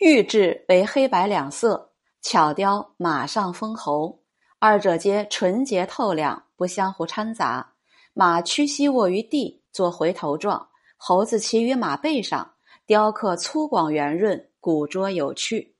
玉质为黑白两色巧雕马上封侯。二者皆纯洁透亮不相互掺杂。马屈膝卧于地作回头状猴子骑于马背上雕刻粗犷圆润古拙有趣。